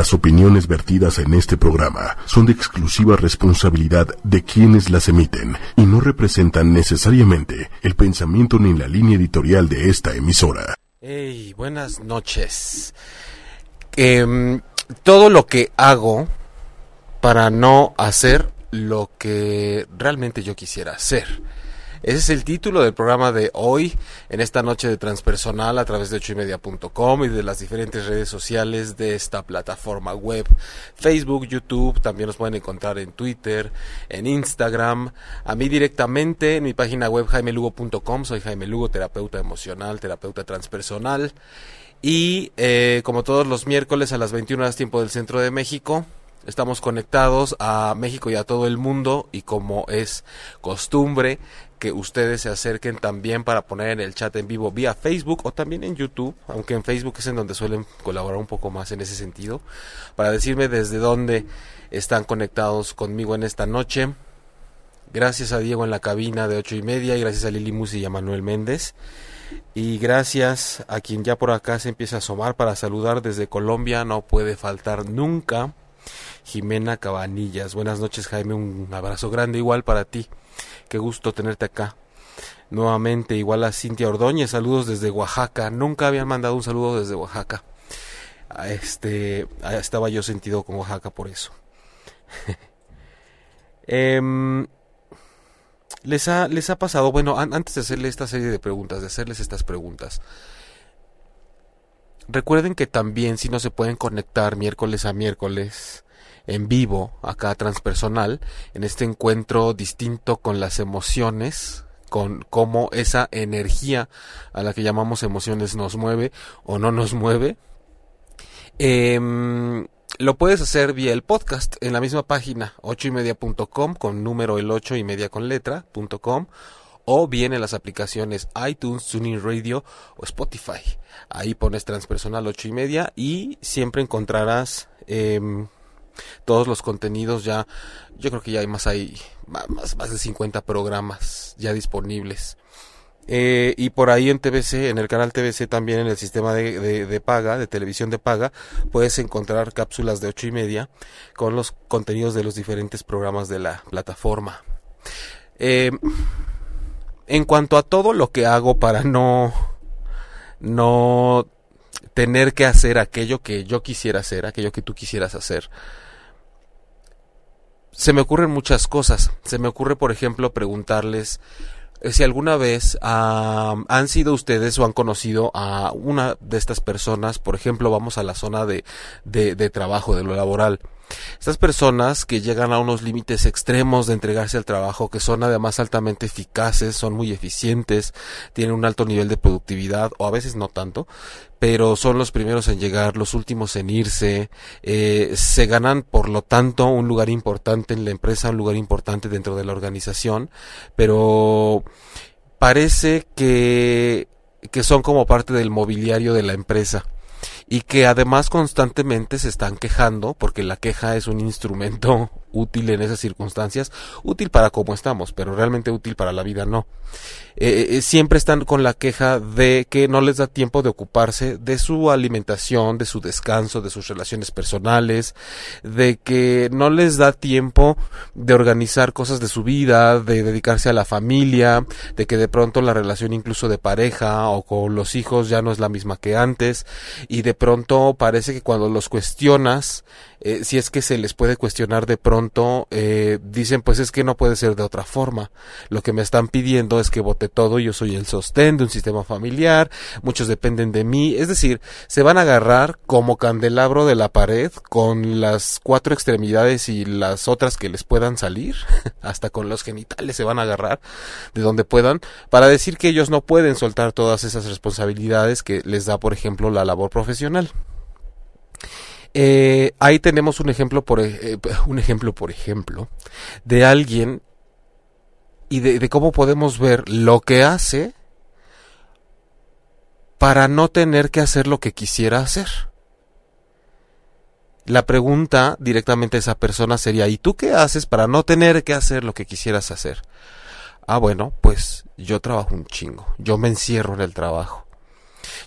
Las opiniones vertidas en este programa son de exclusiva responsabilidad de quienes las emiten y no representan necesariamente el pensamiento ni la línea editorial de esta emisora. Hey, buenas noches. Em, todo lo que hago para no hacer lo que realmente yo quisiera hacer. Ese es el título del programa de hoy, en esta noche de transpersonal a través de ochoymedia.com y de las diferentes redes sociales de esta plataforma web. Facebook, YouTube, también nos pueden encontrar en Twitter, en Instagram, a mí directamente en mi página web jaimelugo.com, soy Jaime Lugo, terapeuta emocional, terapeuta transpersonal. Y eh, como todos los miércoles a las 21 horas tiempo del centro de México, estamos conectados a México y a todo el mundo y como es costumbre, que ustedes se acerquen también para poner en el chat en vivo vía Facebook o también en YouTube, aunque en Facebook es en donde suelen colaborar un poco más en ese sentido, para decirme desde dónde están conectados conmigo en esta noche. Gracias a Diego en la cabina de ocho y media y gracias a Lili Musi y a Manuel Méndez. Y gracias a quien ya por acá se empieza a asomar para saludar desde Colombia, no puede faltar nunca. Jimena Cabanillas. Buenas noches Jaime, un abrazo grande igual para ti. Qué gusto tenerte acá. Nuevamente, igual a Cintia Ordóñez, saludos desde Oaxaca. Nunca habían mandado un saludo desde Oaxaca. Este, estaba yo sentido con Oaxaca por eso. Em, les, ha, les ha pasado, bueno, antes de hacerle esta serie de preguntas, de hacerles estas preguntas, recuerden que también si no se pueden conectar miércoles a miércoles, en vivo, acá transpersonal, en este encuentro distinto con las emociones, con cómo esa energía a la que llamamos emociones nos mueve o no nos mueve. Em, lo puedes hacer vía el podcast en la misma página, ochoymedia.com con número el 8 y media con letra.com o bien en las aplicaciones iTunes, Tuning Radio o Spotify. Ahí pones transpersonal 8 y media y siempre encontrarás em, todos los contenidos ya, yo creo que ya hay más, hay más, más de 50 programas ya disponibles. Eh, y por ahí en TBC, en el canal TBC también en el sistema de, de, paga, de televisión de paga, puedes encontrar cápsulas de ocho y media con los contenidos de los diferentes programas de la plataforma. Eh, en cuanto a todo lo que hago para no, no tener que hacer aquello que yo quisiera hacer, aquello que tú quisieras hacer, se me ocurren muchas cosas. Se me ocurre, por ejemplo, preguntarles eh, si alguna vez han sido ustedes o han conocido a una de estas personas, por ejemplo, vamos a la zona de, de, de trabajo, de lo laboral. Estas personas que llegan a unos límites extremos de entregarse al trabajo, que son además altamente eficaces, son muy eficientes, tienen un alto nivel de productividad, o a veces no tanto, pero son los primeros en llegar, los últimos en irse, eh, se ganan por lo tanto un lugar importante en la empresa, un lugar importante dentro de la organización, pero parece que, que son como parte del mobiliario de la empresa y que además constantemente se están quejando, porque la queja es un instrumento útil en esas circunstancias, útil para cómo estamos, pero realmente útil para la vida no. Eh, eh, siempre están con la queja de que no les da tiempo de ocuparse de su alimentación, de su descanso, de sus relaciones personales, de que no les da tiempo de organizar cosas de su vida, de dedicarse a la familia, de que de pronto la relación incluso de pareja o con los hijos ya no es la misma que antes y de pronto parece que cuando los cuestionas eh, si es que se les puede cuestionar de pronto, eh, dicen pues es que no puede ser de otra forma. Lo que me están pidiendo es que vote todo, yo soy el sostén de un sistema familiar, muchos dependen de mí, es decir, se van a agarrar como candelabro de la pared con las cuatro extremidades y las otras que les puedan salir, hasta con los genitales se van a agarrar de donde puedan, para decir que ellos no pueden soltar todas esas responsabilidades que les da, por ejemplo, la labor profesional. Eh, ahí tenemos un ejemplo, por, eh, un ejemplo, por ejemplo, de alguien y de, cómo podemos ver lo que hace para no tener que hacer lo que quisiera hacer. La pregunta directamente a esa persona sería, ¿y tú qué haces para no tener que hacer lo que quisieras hacer? Ah, bueno, pues yo trabajo un chingo, yo me encierro en el trabajo.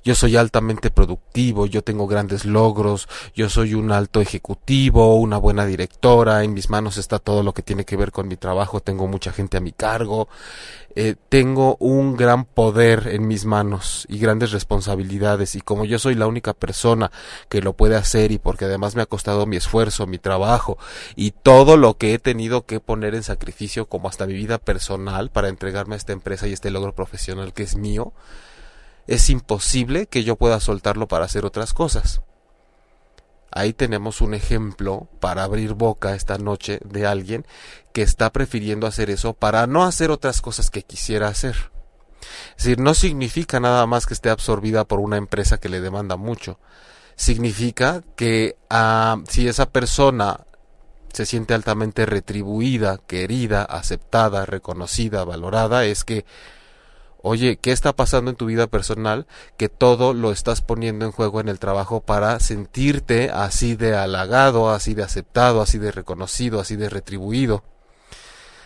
Yo soy altamente productivo, yo tengo grandes logros, yo soy un alto ejecutivo, una buena directora, en mis manos está todo lo que tiene que ver con mi trabajo, tengo mucha gente a mi cargo, eh, tengo un gran poder en mis manos y grandes responsabilidades y como yo soy la única persona que lo puede hacer y porque además me ha costado mi esfuerzo, mi trabajo y todo lo que he tenido que poner en sacrificio como hasta mi vida personal para entregarme a esta empresa y este logro profesional que es mío, es imposible que yo pueda soltarlo para hacer otras cosas. Ahí tenemos un ejemplo para abrir boca esta noche de alguien que está prefiriendo hacer eso para no hacer otras cosas que quisiera hacer. Es decir, no significa nada más que esté absorbida por una empresa que le demanda mucho. Significa que ah, si esa persona se siente altamente retribuida, querida, aceptada, reconocida, valorada, es que Oye, ¿qué está pasando en tu vida personal que todo lo estás poniendo en juego en el trabajo para sentirte así de halagado, así de aceptado, así de reconocido, así de retribuido?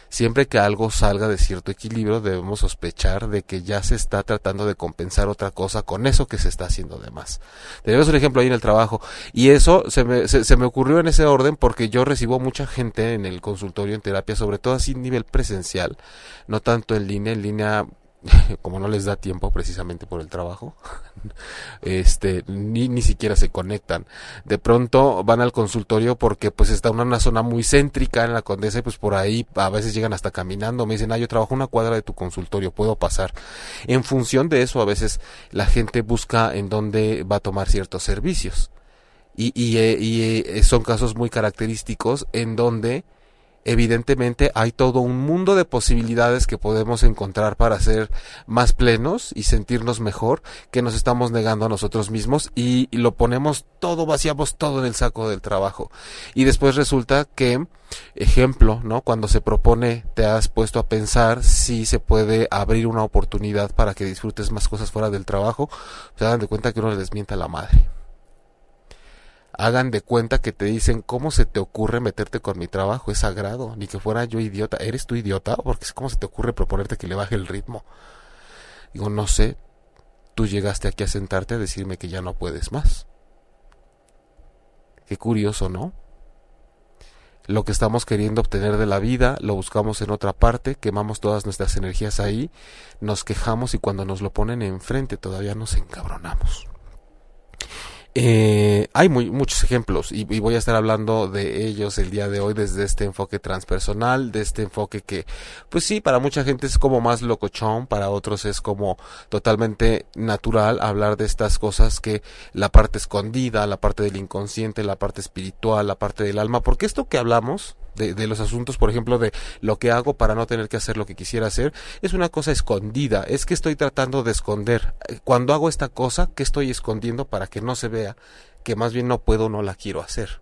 Siempre que algo salga de cierto equilibrio debemos sospechar de que ya se está tratando de compensar otra cosa con eso que se está haciendo de más. Tenemos un ejemplo ahí en el trabajo y eso se me, ocurrió en ese orden porque yo recibo mucha gente en el consultorio en terapia, sobre todo así nivel presencial, no tanto en línea, en línea como no les da tiempo precisamente por el trabajo, este, ni, ni siquiera se conectan. De pronto van al consultorio porque pues está en una zona muy céntrica en la Condesa y pues por ahí a veces llegan hasta caminando. Me dicen, ah, yo trabajo una cuadra de tu consultorio, puedo pasar. En función de eso a veces la gente busca en dónde va a tomar ciertos servicios. Y, y, eh, y eh, son casos muy característicos en donde evidentemente hay todo un mundo de posibilidades que podemos encontrar para ser más plenos y sentirnos mejor que nos estamos negando a nosotros mismos y, lo ponemos todo, vaciamos todo en el saco del trabajo. Y después resulta que, ejemplo, ¿no? Cuando se propone, te has puesto a pensar si se puede abrir una oportunidad para que disfrutes más cosas fuera del trabajo, se dan de cuenta que uno les mienta la madre hagan de cuenta que te dicen, ¿cómo se te ocurre meterte con mi trabajo? Es sagrado, ni que fuera yo idiota. ¿Eres tú idiota? Porque ¿cómo se te ocurre proponerte que le baje el ritmo? Digo, no sé, tú llegaste aquí a sentarte a decirme que ya no puedes más. Qué curioso, ¿no? Lo que estamos queriendo obtener de la vida lo buscamos en otra parte, quemamos todas nuestras energías ahí, nos quejamos y cuando nos lo ponen enfrente todavía nos encabronamos. Eh, hay muy, muchos ejemplos y, voy a estar hablando de ellos el día de hoy desde este enfoque transpersonal, de este enfoque que, pues sí, para mucha gente es como más locochón, para otros es como totalmente natural hablar de estas cosas que la parte escondida, la parte del inconsciente, la parte espiritual, la parte del alma, porque esto que hablamos de, los asuntos, por ejemplo, de lo que hago para no tener que hacer lo que quisiera hacer, es una cosa escondida, es que estoy tratando de esconder. Cuando hago esta cosa, ¿qué estoy escondiendo para que no se vea que más bien no puedo, no la quiero hacer?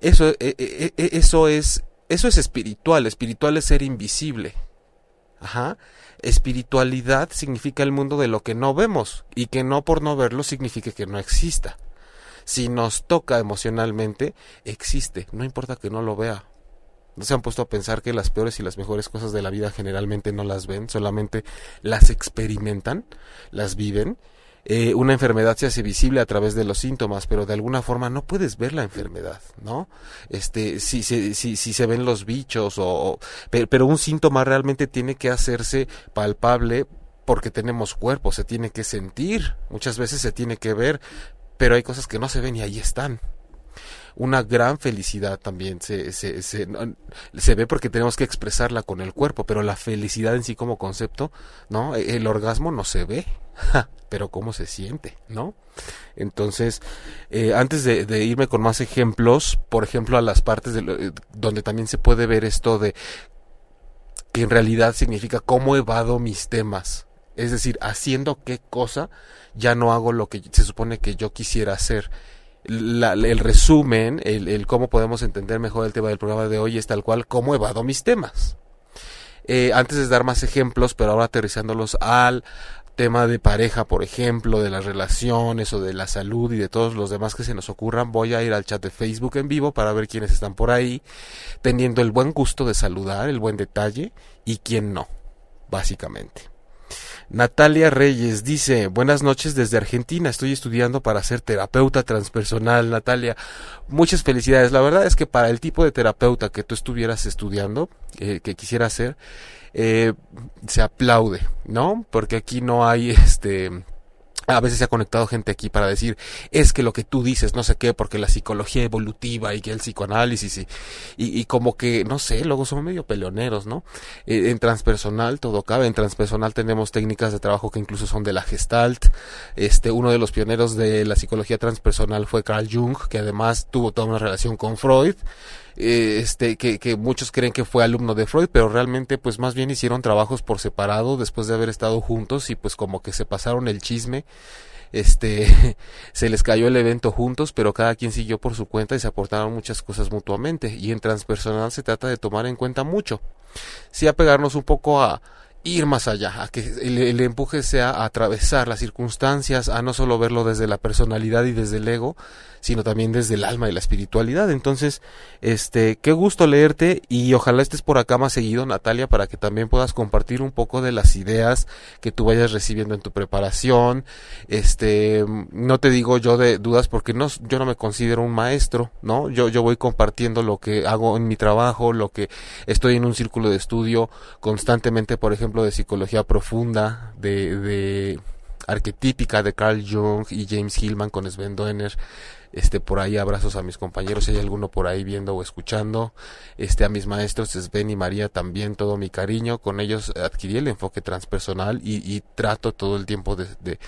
Eso, e, e, e, eso es, eso es espiritual, espiritual es ser invisible. Ajá. Espiritualidad significa el mundo de lo que no vemos y que no por no verlo significa que no exista si nos toca emocionalmente, existe, no importa que no lo vea. ¿No se han puesto a pensar que las peores y las mejores cosas de la vida generalmente no las ven, solamente las experimentan, las viven? Eh, una enfermedad se hace visible a través de los síntomas, pero de alguna forma no puedes ver la enfermedad, ¿no? Este, si, si, si, si se ven los bichos o, pero, un síntoma realmente tiene que hacerse palpable porque tenemos cuerpo, se tiene que sentir, muchas veces se tiene que ver, pero hay cosas que no se ven y ahí están. Una gran felicidad también se, se, se, se, ve porque tenemos que expresarla con el cuerpo, pero la felicidad en sí como concepto, ¿no? E, el orgasmo no se ve, pero cómo se siente, ¿no? Entonces, eh, antes de, irme con más ejemplos, por ejemplo, a las partes de eh, donde también se puede ver esto de que en realidad significa cómo evado mis temas, es decir, haciendo qué cosa ya no hago lo que se supone que yo quisiera hacer. el resumen, el, cómo podemos entender mejor el tema del programa de hoy es tal cual cómo evado mis temas. Eh, antes de dar más ejemplos, pero ahora aterrizándolos al tema de pareja, por ejemplo, de las relaciones o de la salud y de todos los demás que se nos ocurran, voy a ir al chat de Facebook en vivo para ver quiénes están por ahí, teniendo el buen gusto de saludar, el buen detalle y quién no, básicamente. Natalia Reyes dice, buenas noches desde Argentina, estoy estudiando para ser terapeuta transpersonal. Natalia, muchas felicidades. La verdad es que para el tipo de terapeuta que tú estuvieras estudiando, que quisiera ser, eh, se aplaude, ¿no? Porque aquí no hay este a veces se ha conectado gente aquí para decir, es que lo que tú dices, no sé qué, porque la psicología evolutiva y que el psicoanálisis y, y, como que, no sé, luego son medio peleoneros, ¿no? Eh, en transpersonal todo cabe, en transpersonal tenemos técnicas de trabajo que incluso son de la gestalt, este, uno de los pioneros de la psicología transpersonal fue Carl Jung, que además tuvo toda una relación con Freud, eh, este, que, muchos creen que fue alumno de Freud, pero realmente pues más bien hicieron trabajos por separado después de haber estado juntos y pues como que se pasaron el chisme este se les cayó el evento juntos, pero cada quien siguió por su cuenta y se aportaron muchas cosas mutuamente. Y en transpersonal se trata de tomar en cuenta mucho. Sí apegarnos un poco a ir más allá, a que el, empuje sea a atravesar las circunstancias, a no solo verlo desde la personalidad y desde el ego, sino también desde el alma y la espiritualidad. Entonces, este, qué gusto leerte y ojalá estés por acá más seguido, Natalia, para que también puedas compartir un poco de las ideas que tú vayas recibiendo en tu preparación. Este, no te digo yo de dudas porque no, yo no me considero un maestro, ¿no? Yo, yo voy compartiendo lo que hago en mi trabajo, lo que estoy en un círculo de estudio constantemente, por ejemplo, de psicología profunda, de, de arquetípica de Carl Jung y James Hillman con Sven Doener este por ahí abrazos a mis compañeros si hay alguno por ahí viendo o escuchando este a mis maestros Sven y María también todo mi cariño con ellos adquirí el enfoque transpersonal y, y trato todo el tiempo de, de,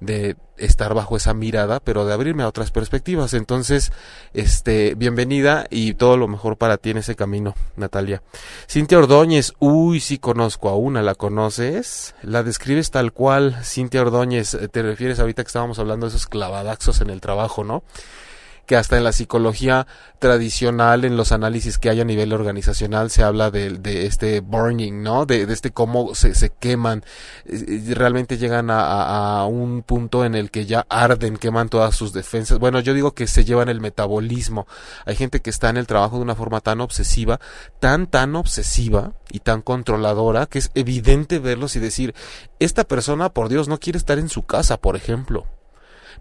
de, estar bajo esa mirada pero de abrirme a otras perspectivas. Entonces este bienvenida y todo lo mejor para ti en ese camino Natalia. Cintia Ordóñez uy sí conozco a una la conoces. La describes tal cual Cintia Ordóñez. Te refieres ahorita que estábamos hablando de esos clavadaxos en el trabajo no que hasta en la psicología tradicional, en los análisis que hay a nivel organizacional, se habla de, de este burning, ¿no? De, de este cómo se, se queman, realmente llegan a, a, un punto en el que ya arden, queman todas sus defensas. Bueno, yo digo que se llevan el metabolismo. Hay gente que está en el trabajo de una forma tan obsesiva, tan, tan obsesiva y tan controladora, que es evidente verlos y decir, esta persona, por Dios, no quiere estar en su casa, por ejemplo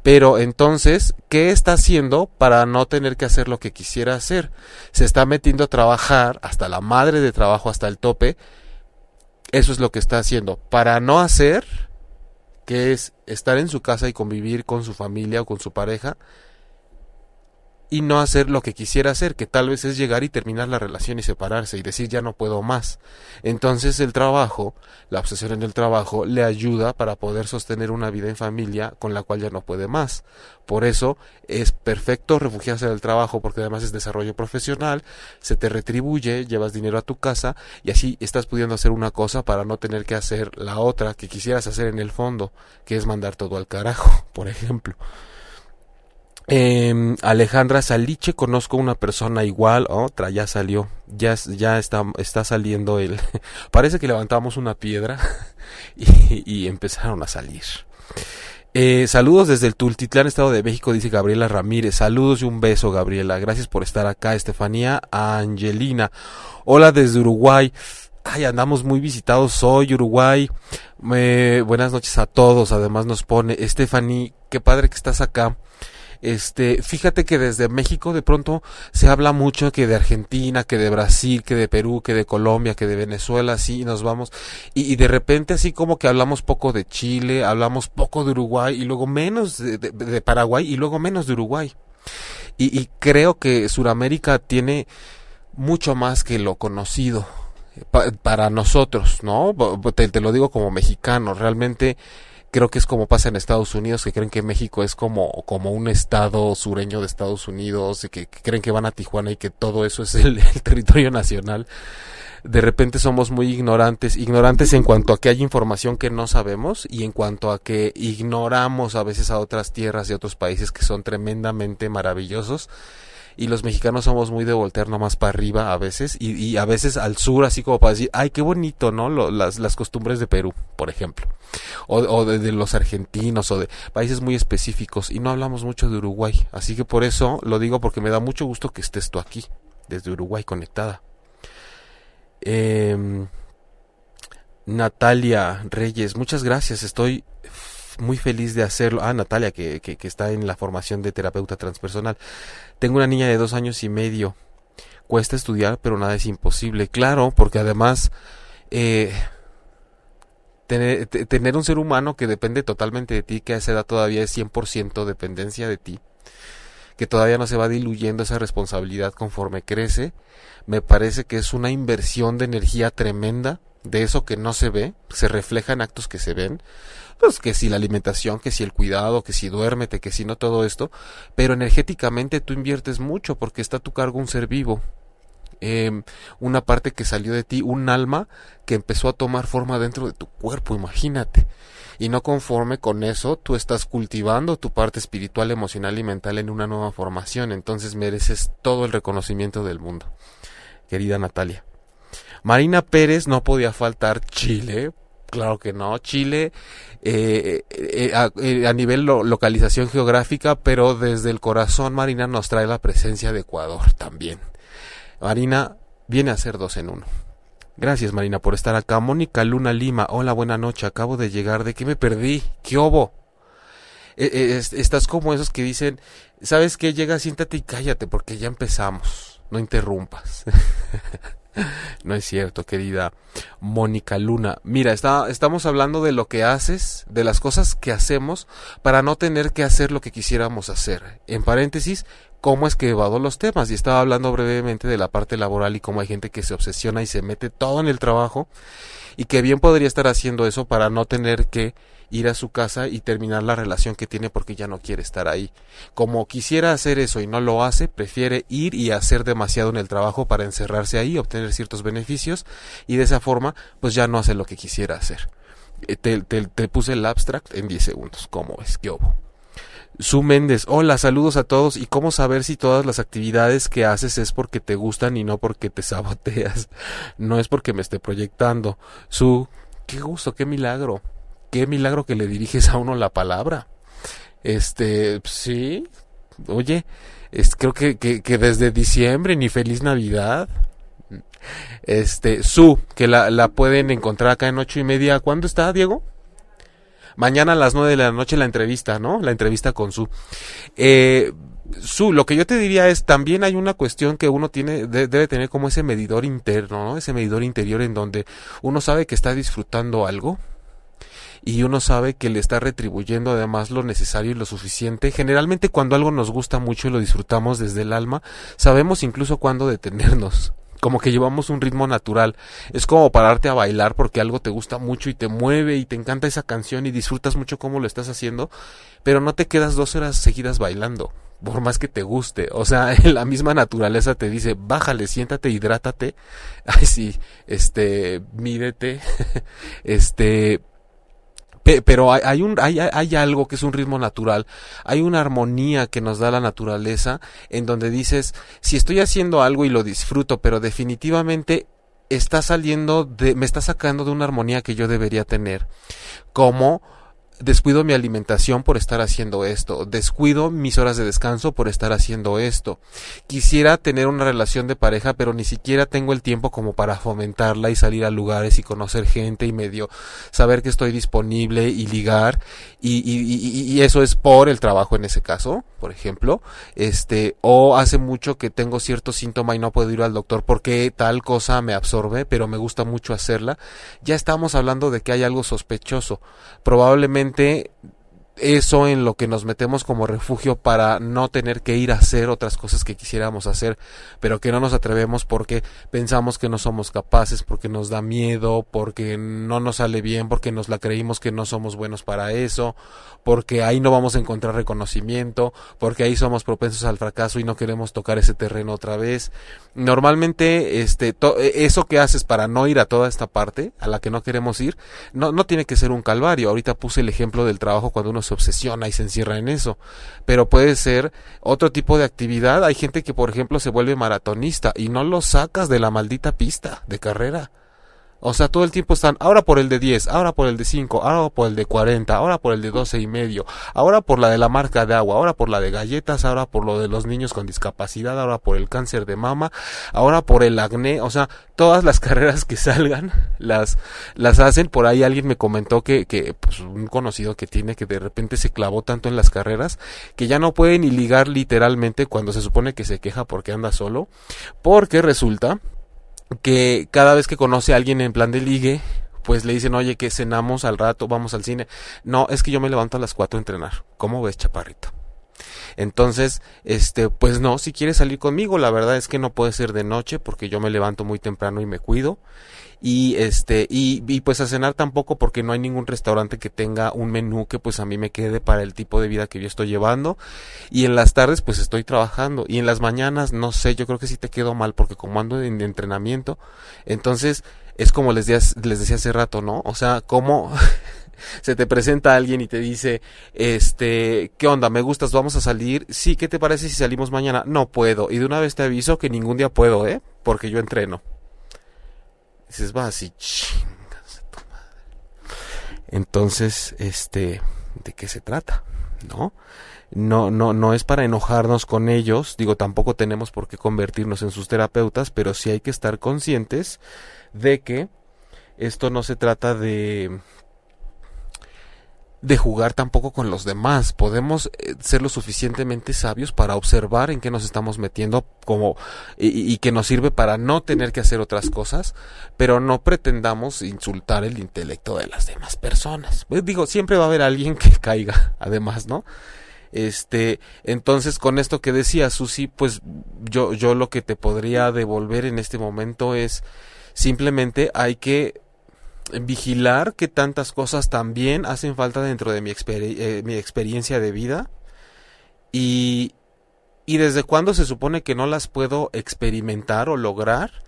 pero entonces, ¿qué está haciendo para no tener que hacer lo que quisiera hacer? Se está metiendo a trabajar hasta la madre de trabajo, hasta el tope. Eso es lo que está haciendo. Para no hacer, que es estar en su casa y convivir con su familia o con su pareja, y no hacer lo que quisiera hacer, que tal vez es llegar y terminar la relación y separarse y decir ya no puedo más. Entonces el trabajo, la obsesión en el trabajo, le ayuda para poder sostener una vida en familia con la cual ya no puede más. Por eso es perfecto refugiarse del trabajo porque además es desarrollo profesional, se te retribuye, llevas dinero a tu casa y así estás pudiendo hacer una cosa para no tener que hacer la otra que quisieras hacer en el fondo, que es mandar todo al carajo, por ejemplo. Eh, Alejandra Saliche, conozco una persona igual, otra ya salió, ya, ya está, está saliendo el, parece que levantamos una piedra y, y empezaron a salir. Eh, saludos desde el Tultitlán, Estado de México, dice Gabriela Ramírez. Saludos y un beso, Gabriela. Gracias por estar acá, Estefanía Angelina. Hola desde Uruguay. Ay, andamos muy visitados hoy, Uruguay. buenas noches a todos. Además nos pone Estefanía, qué padre que estás acá. Este, fíjate que desde México de pronto se habla mucho que de Argentina, que de Brasil, que de Perú, que de Colombia, que de Venezuela, así nos vamos. Y, de repente así como que hablamos poco de Chile, hablamos poco de Uruguay y luego menos de, Paraguay y luego menos de Uruguay. Y, creo que Sudamérica tiene mucho más que lo conocido para nosotros, ¿no? Te, lo digo como mexicano, realmente creo que es como pasa en Estados Unidos, que creen que México es como, como un estado sureño de Estados Unidos, y que, creen que van a Tijuana y que todo eso es el, territorio nacional. De repente somos muy ignorantes, ignorantes en cuanto a que hay información que no sabemos y en cuanto a que ignoramos a veces a otras tierras y otros países que son tremendamente maravillosos y los mexicanos somos muy de voltear nomás para arriba a veces y, a veces al sur así como para decir, ay, qué bonito, ¿no? las, las costumbres de Perú, por ejemplo, o, de, los argentinos o de países muy específicos y no hablamos mucho de Uruguay, así que por eso lo digo porque me da mucho gusto que estés tú aquí, desde Uruguay conectada. Eh, Natalia Reyes, muchas gracias, estoy muy feliz de hacerlo. Ah, Natalia, que, que, que, está en la formación de terapeuta transpersonal. Tengo una niña de dos años y medio. Cuesta estudiar, pero nada es imposible. Claro, porque además eh, tener, tener un ser humano que depende totalmente de ti, que a esa edad todavía es 100% dependencia de ti, que todavía no se va diluyendo esa responsabilidad conforme crece, me parece que es una inversión de energía tremenda de eso que no se ve, se refleja en actos que se ven, pues que si la alimentación, que si el cuidado, que si duérmete, que si no todo esto, pero energéticamente tú inviertes mucho porque está a tu cargo un ser vivo, eh, una parte que salió de ti, un alma que empezó a tomar forma dentro de tu cuerpo, imagínate. Y no conforme con eso, tú estás cultivando tu parte espiritual, emocional y mental en una nueva formación, entonces mereces todo el reconocimiento del mundo. Querida Natalia. Marina Pérez no podía faltar Chile, claro que no, Chile eh, eh, a, eh, a, nivel lo, localización geográfica, pero desde el corazón Marina nos trae la presencia de Ecuador también. Marina viene a ser dos en uno. Gracias Marina por estar acá. Mónica Luna Lima, hola, buena noche, acabo de llegar, ¿de qué me perdí? ¿Qué hubo? estás como esos que dicen, ¿sabes qué? Llega, siéntate y cállate porque ya empezamos, no interrumpas. No es cierto, querida Mónica Luna. Mira, está, estamos hablando de lo que haces, de las cosas que hacemos para no tener que hacer lo que quisiéramos hacer. En paréntesis, cómo es que evado los temas. Y estaba hablando brevemente de la parte laboral y cómo hay gente que se obsesiona y se mete todo en el trabajo y que bien podría estar haciendo eso para no tener que ir a su casa y terminar la relación que tiene porque ya no quiere estar ahí. Como quisiera hacer eso y no lo hace, prefiere ir y hacer demasiado en el trabajo para encerrarse ahí, obtener ciertos beneficios y de esa forma pues ya no hace lo que quisiera hacer. Eh, te, puse el abstract en 10 segundos. ¿Cómo es? ¿Qué hubo? Su Méndez, hola, saludos a todos. ¿Y cómo saber si todas las actividades que haces es porque te gustan y no porque te saboteas? No es porque me esté proyectando. Su, qué gusto, qué milagro qué milagro que le diriges a uno la palabra. Este, sí, oye, es, creo que, que, que desde diciembre ni feliz Navidad. Este, su, que la, la pueden encontrar acá en ocho y media. ¿Cuándo está, Diego? Mañana a las nueve de la noche la entrevista, ¿no? La entrevista con su. Eh, su, lo que yo te diría es, también hay una cuestión que uno tiene, de, debe tener como ese medidor interno, ¿no? Ese medidor interior en donde uno sabe que está disfrutando algo, y uno sabe que le está retribuyendo además lo necesario y lo suficiente. Generalmente cuando algo nos gusta mucho y lo disfrutamos desde el alma, sabemos incluso cuándo detenernos. Como que llevamos un ritmo natural. Es como pararte a bailar porque algo te gusta mucho y te mueve y te encanta esa canción y disfrutas mucho cómo lo estás haciendo, pero no te quedas dos horas seguidas bailando por más que te guste. O sea, la misma naturaleza te dice, bájale, siéntate, hidrátate. Ay, sí, este, mírete, este, pero hay, hay un, hay, hay, algo que es un ritmo natural, hay una armonía que nos da la naturaleza en donde dices, si estoy haciendo algo y lo disfruto, pero definitivamente está saliendo de, me está sacando de una armonía que yo debería tener, como descuido mi alimentación por estar haciendo esto, descuido mis horas de descanso por estar haciendo esto. Quisiera tener una relación de pareja, pero ni siquiera tengo el tiempo como para fomentarla y salir a lugares y conocer gente y medio saber que estoy disponible y ligar y, eso es por el trabajo en ese caso, por ejemplo, este, o hace mucho que tengo cierto síntoma y no puedo ir al doctor porque tal cosa me absorbe, pero me gusta mucho hacerla. Ya estamos hablando de que hay algo sospechoso. Probablemente gente eso en lo que nos metemos como refugio para no tener que ir a hacer otras cosas que quisiéramos hacer, pero que no nos atrevemos porque pensamos que no somos capaces, porque nos da miedo, porque no nos sale bien, porque nos la creímos que no somos buenos para eso, porque ahí no vamos a encontrar reconocimiento, porque ahí somos propensos al fracaso y no queremos tocar ese terreno otra vez. Normalmente, este, eso que haces para no ir a toda esta parte a la que no queremos ir, no, no tiene que ser un calvario. Ahorita puse el ejemplo del trabajo cuando uno se obsesiona y se encierra en eso. Pero puede ser otro tipo de actividad. Hay gente que, por ejemplo, se vuelve maratonista y no lo sacas de la maldita pista de carrera. O sea, todo el tiempo están, ahora por el de 10, ahora por el de 5, ahora por el de 40, ahora por el de 12 y medio, ahora por la de la marca de agua, ahora por la de galletas, ahora por lo de los niños con discapacidad, ahora por el cáncer de mama, ahora por el acné, o sea, todas las carreras que salgan las, las hacen. Por ahí alguien me comentó que, que pues, un conocido que tiene que de repente se clavó tanto en las carreras que ya no puede ni ligar literalmente cuando se supone que se queja porque anda solo, porque resulta que cada vez que conoce a alguien en plan de ligue, pues le dicen, oye, que cenamos al rato, vamos al cine. No, es que yo me levanto a las cuatro a entrenar. ¿Cómo ves, chaparrito? Entonces, este, pues no, si quieres salir conmigo, la verdad es que no puede ser de noche porque yo me levanto muy temprano y me cuido. Y este y, y, pues a cenar tampoco porque no hay ningún restaurante que tenga un menú que pues a mí me quede para el tipo de vida que yo estoy llevando. Y en las tardes pues estoy trabajando. Y en las mañanas no sé yo creo que sí te quedo mal porque como ando en entrenamiento entonces es como les decía, les decía hace rato no o sea como se te presenta alguien y te dice, este, ¿qué onda? ¿Me gustas? ¿Vamos a salir? Sí, ¿qué te parece si salimos mañana? No puedo. Y de una vez te aviso que ningún día puedo, ¿eh? Porque yo entreno dices, va así, chingas tu madre. Entonces, este, ¿de qué se trata? ¿No? No, no, no es para enojarnos con ellos, digo, tampoco tenemos por qué convertirnos en sus terapeutas, pero sí hay que estar conscientes de que esto no se trata de de jugar tampoco con los demás. Podemos eh, ser lo suficientemente sabios para observar en qué nos estamos metiendo como y, y, que nos sirve para no tener que hacer otras cosas, pero no pretendamos insultar el intelecto de las demás personas. Pues digo, siempre va a haber alguien que caiga, además, ¿no? Este, entonces con esto que decía Susi, pues yo yo lo que te podría devolver en este momento es simplemente hay que vigilar que tantas cosas también hacen falta dentro de mi, eh, mi experiencia de vida y, y desde cuándo se supone que no las puedo experimentar o lograr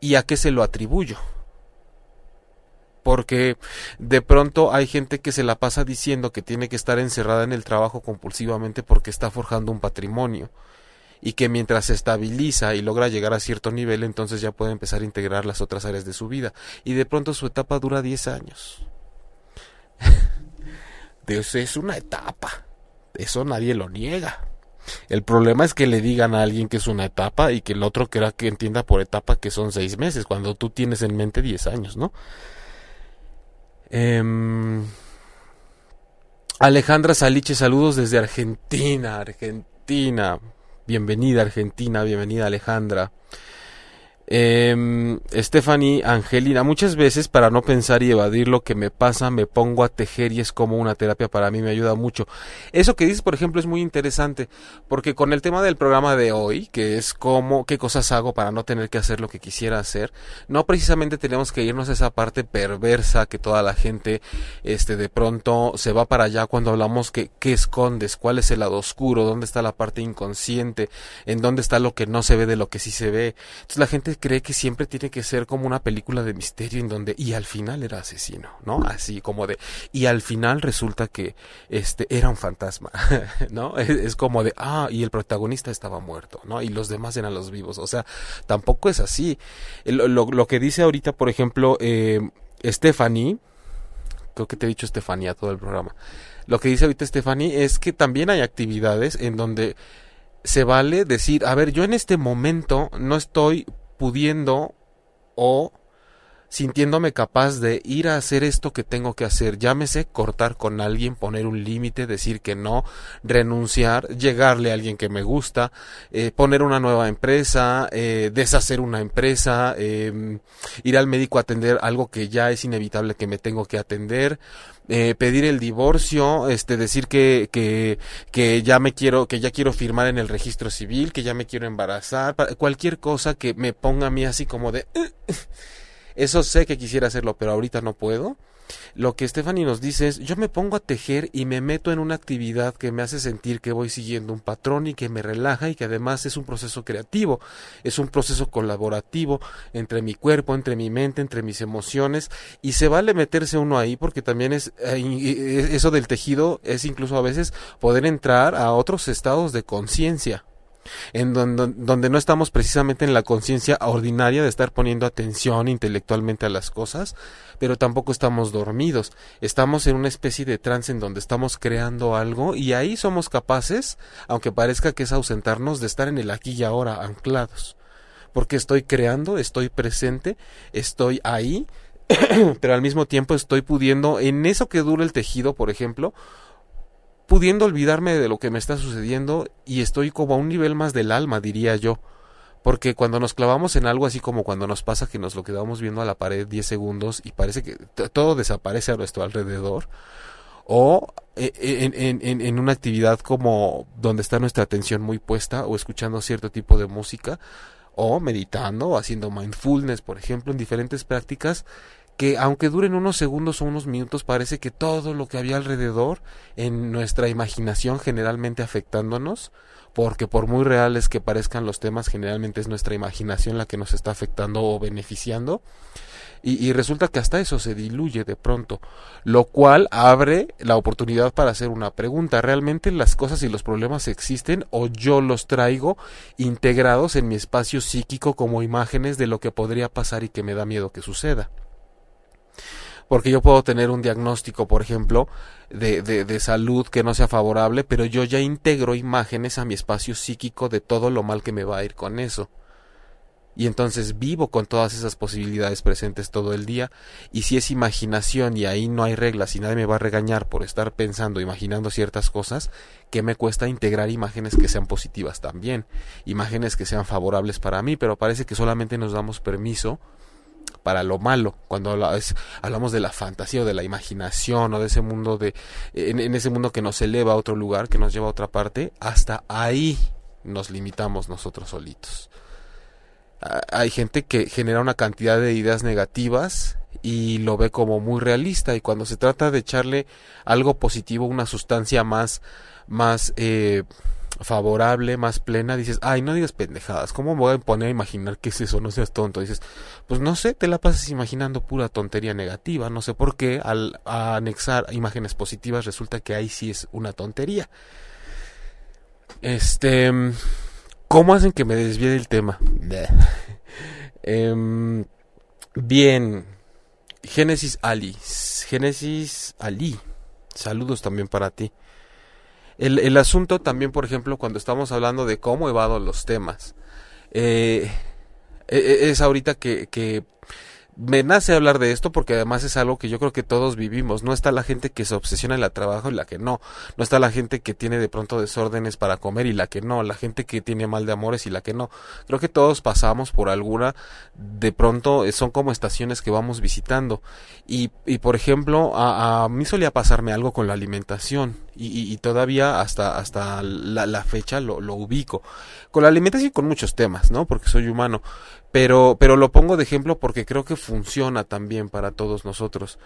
y a qué se lo atribuyo. Porque de pronto hay gente que se la pasa diciendo que tiene que estar encerrada en el trabajo compulsivamente porque está forjando un patrimonio y que mientras se estabiliza y logra llegar a cierto nivel, entonces ya puede empezar a integrar las otras áreas de su vida. Y de pronto su etapa dura 10 años. Eso es una etapa. Eso nadie lo niega. El problema es que le digan a alguien que es una etapa y que el otro crea que entienda por etapa que son seis meses, cuando tú tienes en mente 10 años, ¿no? Eh... Alejandra Saliche, saludos desde Argentina, Argentina. Bienvenida Argentina, bienvenida Alejandra. Eh, Stephanie Angelina, muchas veces para no pensar y evadir lo que me pasa, me pongo a tejer y es como una terapia para mí, me ayuda mucho. Eso que dices, por ejemplo, es muy interesante, porque con el tema del programa de hoy, que es cómo, qué cosas hago para no tener que hacer lo que quisiera hacer, no precisamente tenemos que irnos a esa parte perversa que toda la gente, este, de pronto se va para allá cuando hablamos que, qué escondes, cuál es el lado oscuro, dónde está la parte inconsciente, en dónde está lo que no se ve de lo que sí se ve. Entonces la gente cree que siempre tiene que ser como una película de misterio en donde y al final era asesino, ¿no? Así como de y al final resulta que este era un fantasma, ¿no? Es, como de ah y el protagonista estaba muerto, ¿no? Y los demás eran los vivos, o sea, tampoco es así. Lo, lo, que dice ahorita, por ejemplo, eh, Stephanie, creo que te he dicho Estefanía todo el programa. Lo que dice ahorita Stephanie es que también hay actividades en donde se vale decir, a ver, yo en este momento no estoy pudiendo o sintiéndome capaz de ir a hacer esto que tengo que hacer, llámese cortar con alguien, poner un límite, decir que no, renunciar, llegarle a alguien que me gusta, eh, poner una nueva empresa, eh, deshacer una empresa, eh, ir al médico a atender algo que ya es inevitable que me tengo que atender, eh, pedir el divorcio, este, decir que, que, que ya me quiero, que ya quiero firmar en el registro civil, que ya me quiero embarazar, cualquier cosa que me ponga a mí así como de, eso sé que quisiera hacerlo, pero ahorita no puedo. Lo que Stephanie nos dice es, yo me pongo a tejer y me meto en una actividad que me hace sentir que voy siguiendo un patrón y que me relaja y que además es un proceso creativo, es un proceso colaborativo entre mi cuerpo, entre mi mente, entre mis emociones y se vale meterse uno ahí porque también es eso del tejido es incluso a veces poder entrar a otros estados de conciencia en donde, donde, no estamos precisamente en la conciencia ordinaria de estar poniendo atención intelectualmente a las cosas, pero tampoco estamos dormidos. Estamos en una especie de trance en donde estamos creando algo y ahí somos capaces, aunque parezca que es ausentarnos, de estar en el aquí y ahora anclados. Porque estoy creando, estoy presente, estoy ahí, pero al mismo tiempo estoy pudiendo, en eso que dura el tejido, por ejemplo, pudiendo olvidarme de lo que me está sucediendo y estoy como a un nivel más del alma, diría yo. Porque cuando nos clavamos en algo así como cuando nos pasa que nos lo quedamos viendo a la pared 10 segundos y parece que todo desaparece a nuestro alrededor, o e, e, en, en, en, una actividad como donde está nuestra atención muy puesta o escuchando cierto tipo de música o meditando o haciendo mindfulness, por ejemplo, en diferentes prácticas que aunque duren unos segundos o unos minutos, parece que todo lo que había alrededor en nuestra imaginación generalmente afectándonos, porque por muy reales que parezcan los temas, generalmente es nuestra imaginación la que nos está afectando o beneficiando. Y, y, resulta que hasta eso se diluye de pronto, lo cual abre la oportunidad para hacer una pregunta. ¿Realmente las cosas y los problemas existen o yo los traigo integrados en mi espacio psíquico como imágenes de lo que podría pasar y que me da miedo que suceda? Porque yo puedo tener un diagnóstico, por ejemplo, de, de, de, salud que no sea favorable, pero yo ya integro imágenes a mi espacio psíquico de todo lo mal que me va a ir con eso. Y entonces vivo con todas esas posibilidades presentes todo el día. Y si es imaginación y ahí no hay reglas y nadie me va a regañar por estar pensando, imaginando ciertas cosas, que me cuesta integrar imágenes que sean positivas también. Imágenes que sean favorables para mí, pero parece que solamente nos damos permiso para lo malo, cuando hablamos de la fantasía o de la imaginación o de ese mundo de en, ese mundo que nos eleva a otro lugar, que nos lleva a otra parte, hasta ahí nos limitamos nosotros solitos. Hay gente que genera una cantidad de ideas negativas y lo ve como muy realista y cuando se trata de echarle algo positivo, una sustancia más más eh, favorable, más plena, dices, ay, no digas pendejadas, ¿cómo me voy a poner a imaginar qué es eso? No seas tonto. Dices, pues no sé, te la pasas imaginando pura tontería negativa, no sé por qué, al anexar imágenes positivas resulta que ahí sí es una tontería. Este, ¿cómo hacen que me desvíe del tema? eh, bien, Génesis Ali, Génesis Ali, saludos también para ti. El, el, asunto también, por ejemplo, cuando estamos hablando de cómo evado los temas, eh, e, e, es ahorita que, que me nace hablar de esto porque además es algo que yo creo que todos vivimos. No está la gente que se obsesiona en el trabajo y la que no. No está la gente que tiene de pronto desórdenes para comer y la que no. La gente que tiene mal de amores y la que no. Creo que todos pasamos por alguna. De pronto eh, son como estaciones que vamos visitando. Y, por ejemplo, a, mí solía pasarme algo con la alimentación. Y, todavía hasta, hasta la, la fecha lo, lo ubico. Con la alimentación y con muchos temas, ¿no? Porque soy humano pero, pero lo pongo de ejemplo porque creo que funciona también para todos nosotros.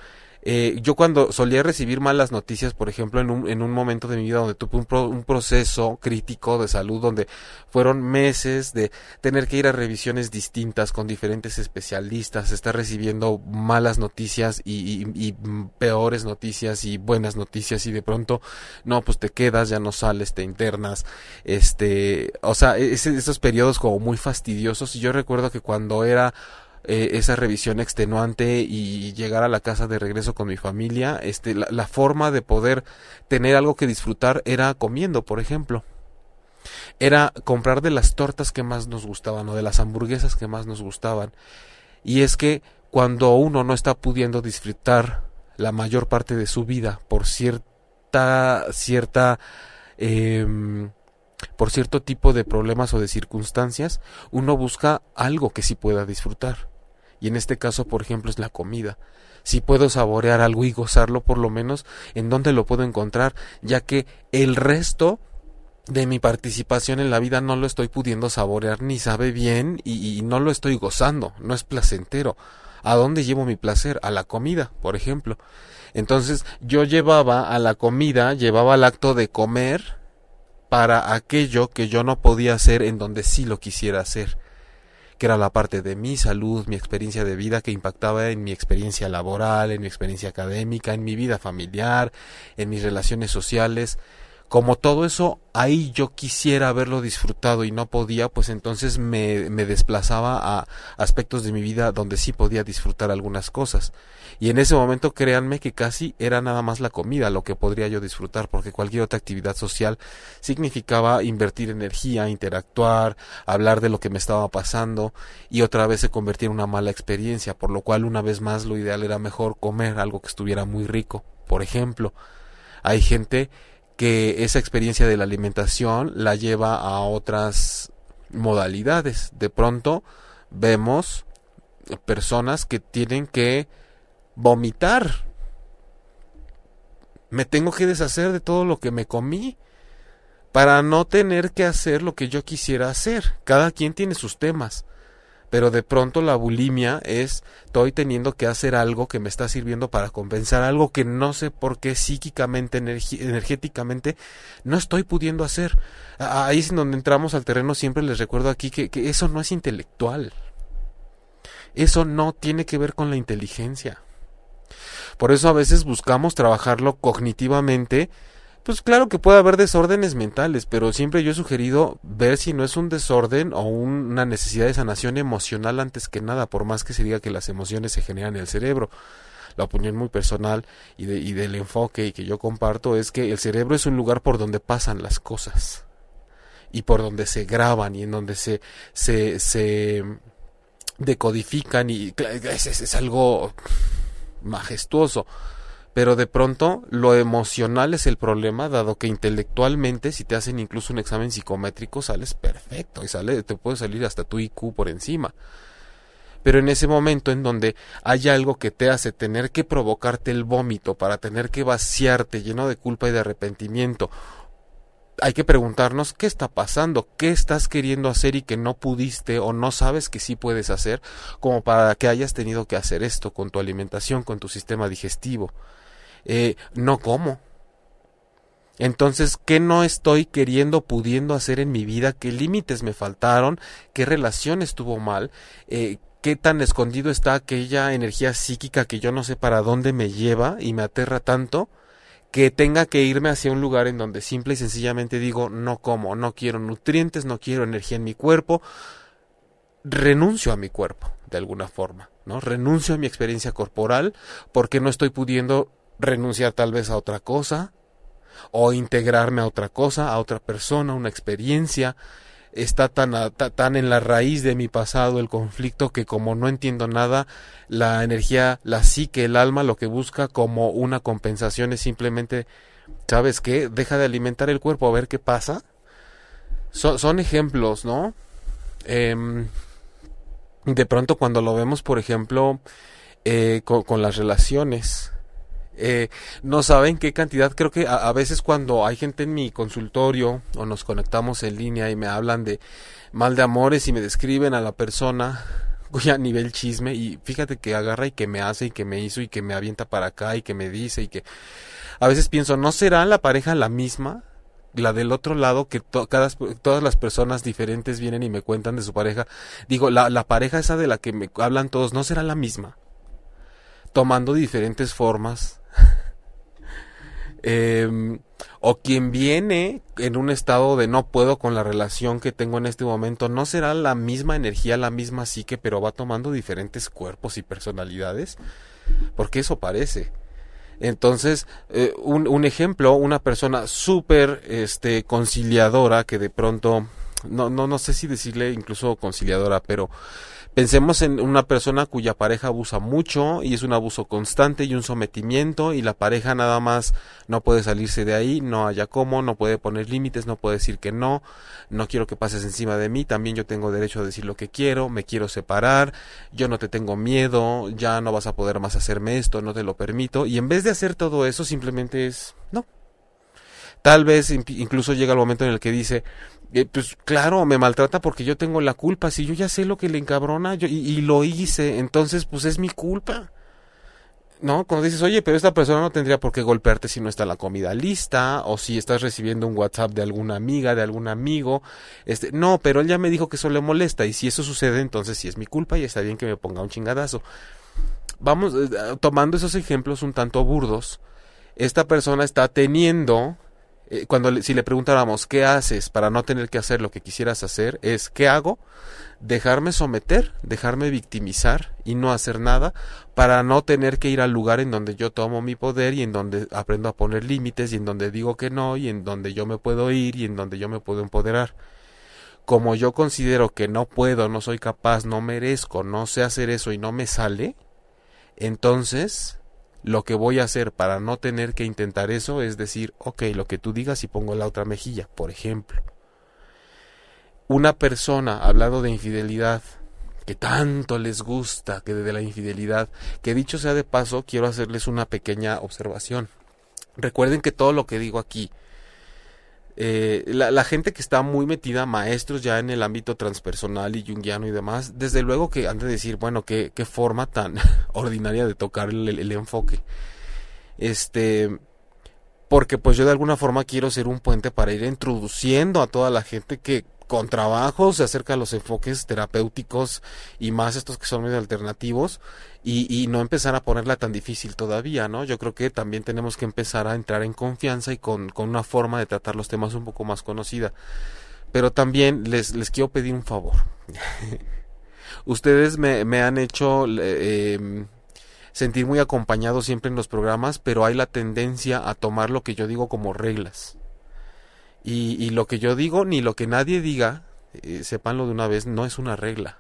Eh, yo cuando solía recibir malas noticias, por ejemplo, en un, en un momento de mi vida donde tuve un, pro, un, proceso crítico de salud, donde fueron meses de tener que ir a revisiones distintas con diferentes especialistas, estar recibiendo malas noticias y, y, y peores noticias y buenas noticias y de pronto, no, pues te quedas, ya no sales, te internas, este, o sea, ese, esos periodos como muy fastidiosos. Y yo recuerdo que cuando era eh, esa revisión extenuante y llegar a la casa de regreso con mi familia, este, la, la forma de poder tener algo que disfrutar era comiendo, por ejemplo era comprar de las tortas que más nos gustaban o de las hamburguesas que más nos gustaban. Y es que cuando uno no está pudiendo disfrutar la mayor parte de su vida por cierta cierta eh, por cierto tipo de problemas o de circunstancias, uno busca algo que sí pueda disfrutar y en este caso, por ejemplo, es la comida. Si puedo saborear algo y gozarlo por lo menos, ¿en dónde lo puedo encontrar? Ya que el resto de mi participación en la vida no lo estoy pudiendo saborear ni sabe bien y, no lo estoy gozando, no es placentero. ¿A dónde llevo mi placer? A la comida, por ejemplo. Entonces yo llevaba a la comida, llevaba al acto de comer para aquello que yo no podía hacer en donde sí lo quisiera hacer que era la parte de mi salud, mi experiencia de vida que impactaba en mi experiencia laboral, en mi experiencia académica, en mi vida familiar, en mis relaciones sociales, como todo eso ahí yo quisiera haberlo disfrutado y no podía, pues entonces me, me, desplazaba a aspectos de mi vida donde sí podía disfrutar algunas cosas. Y en ese momento créanme que casi era nada más la comida lo que podría yo disfrutar, porque cualquier otra actividad social significaba invertir energía, interactuar, hablar de lo que me estaba pasando y otra vez se convertía en una mala experiencia, por lo cual una vez más lo ideal era mejor comer algo que estuviera muy rico. Por ejemplo, hay gente que esa experiencia de la alimentación la lleva a otras modalidades. De pronto vemos personas que tienen que vomitar. Me tengo que deshacer de todo lo que me comí para no tener que hacer lo que yo quisiera hacer. Cada quien tiene sus temas pero de pronto la bulimia es estoy teniendo que hacer algo que me está sirviendo para compensar algo que no sé por qué psíquicamente, energéticamente no estoy pudiendo hacer. Ahí es donde entramos al terreno, siempre les recuerdo aquí que, eso no es intelectual. Eso no tiene que ver con la inteligencia. Por eso a veces buscamos trabajarlo cognitivamente pues claro que puede haber desórdenes mentales, pero siempre yo he sugerido ver si no es un desorden o una necesidad de sanación emocional antes que nada, por más que se diga que las emociones se generan en el cerebro. La opinión muy personal y, y del enfoque que yo comparto es que el cerebro es un lugar por donde pasan las cosas y por donde se graban y en donde se, se, decodifican y es algo majestuoso pero de pronto lo emocional es el problema, dado que intelectualmente, si te hacen incluso un examen psicométrico, sales perfecto y sale, te puede salir hasta tu IQ por encima. Pero en ese momento en donde hay algo que te hace tener que provocarte el vómito para tener que vaciarte lleno de culpa y de arrepentimiento, hay que preguntarnos qué está pasando, qué estás queriendo hacer y que no pudiste o no sabes que sí puedes hacer, como para que hayas tenido que hacer esto con tu alimentación, con tu sistema digestivo eh, no como. Entonces, ¿qué no estoy queriendo, pudiendo hacer en mi vida? ¿Qué límites me faltaron? ¿Qué relación estuvo mal? Eh, ¿Qué tan escondido está aquella energía psíquica que yo no sé para dónde me lleva y me aterra tanto? que tenga que irme hacia un lugar en donde simple y sencillamente digo no como, no quiero nutrientes, no quiero energía en mi cuerpo, renuncio a mi cuerpo de alguna forma, ¿no? Renuncio a mi experiencia corporal porque no estoy pudiendo renunciar tal vez a otra cosa o integrarme a otra cosa, a otra persona, una experiencia. Está tan, tan en la raíz de mi pasado el conflicto que como no entiendo nada, la energía, la psique, el alma lo que busca como una compensación es simplemente, ¿sabes qué? Deja de alimentar el cuerpo a ver qué pasa. son ejemplos, ¿no? Em, de pronto cuando lo vemos, por ejemplo, eh, con las relaciones, eh, no saben qué cantidad. Creo que a, veces cuando hay gente en mi consultorio o nos conectamos en línea y me hablan de mal de amores y me describen a la persona cuya nivel chisme y fíjate que agarra y que me hace y que me hizo y que me avienta para acá y que me dice y que a veces pienso, ¿no será la pareja la misma? La del otro lado, que todas las personas diferentes vienen y me cuentan de su pareja. Digo, la, la pareja esa de la que me hablan todos, ¿no será la misma? Tomando diferentes formas, Em, o quien viene en un estado de no puedo con la relación que tengo en este momento, no será la misma energía, la misma psique, pero va tomando diferentes cuerpos y personalidades, porque eso parece. Entonces, eh, un, ejemplo, una persona súper este, conciliadora que de pronto, no, no, no sé si decirle incluso conciliadora, pero Pensemos en una persona cuya pareja abusa mucho y es un abuso constante y un sometimiento y la pareja nada más no puede salirse de ahí, no haya cómo, no puede poner límites, no puede decir que no, no quiero que pases encima de mí, también yo tengo derecho a decir lo que quiero, me quiero separar, yo no te tengo miedo, ya no vas a poder más hacerme esto, no te lo permito y en vez de hacer todo eso simplemente es no. Tal vez incluso llega el momento en el que dice, pues claro, me maltrata porque yo tengo la culpa. Si yo ya sé lo que le encabrona yo, y, lo hice, entonces pues es mi culpa. ¿No? Cuando dices, oye, pero esta persona no tendría por qué golpearte si no está la comida lista, o si estás recibiendo un WhatsApp de alguna amiga, de algún amigo. Este, no, pero él ya me dijo que eso le molesta, y si eso sucede, entonces sí es mi culpa y está bien que me ponga un chingadazo. Vamos, eh, tomando esos ejemplos un tanto burdos, esta persona está teniendo eh, cuando si le preguntáramos qué haces para no tener que hacer lo que quisieras hacer, es ¿qué hago? Dejarme someter, dejarme victimizar y no hacer nada para no tener que ir al lugar en donde yo tomo mi poder y en donde aprendo a poner límites y en donde digo que no y en donde yo me puedo ir y en donde yo me puedo empoderar. Como yo considero que no puedo, no soy capaz, no merezco, no sé hacer eso y no me sale, entonces lo que voy a hacer para no tener que intentar eso es decir, ok, lo que tú digas y pongo la otra mejilla, por ejemplo. Una persona hablando de infidelidad, que tanto les gusta que de la infidelidad, que dicho sea de paso, quiero hacerles una pequeña observación. Recuerden que todo lo que digo aquí eh, la, gente que está muy metida, maestros ya en el ámbito transpersonal y junguiano y demás, desde luego que han de decir, bueno, qué, qué forma tan ordinaria de tocar el, enfoque. Este, porque pues yo de alguna forma quiero ser un puente para ir introduciendo a toda la gente que con trabajo se acerca a los enfoques terapéuticos y más estos que son medio alternativos y, no empezar a ponerla tan difícil todavía, ¿no? Yo creo que también tenemos que empezar a entrar en confianza y con, una forma de tratar los temas un poco más conocida. Pero también les, quiero pedir un favor. Ustedes me, han hecho eh, sentir muy acompañado siempre en los programas, pero hay la tendencia a tomar lo que yo digo como reglas. Y, y lo que yo digo, ni lo que nadie diga, eh, sepanlo de una vez, no es una regla.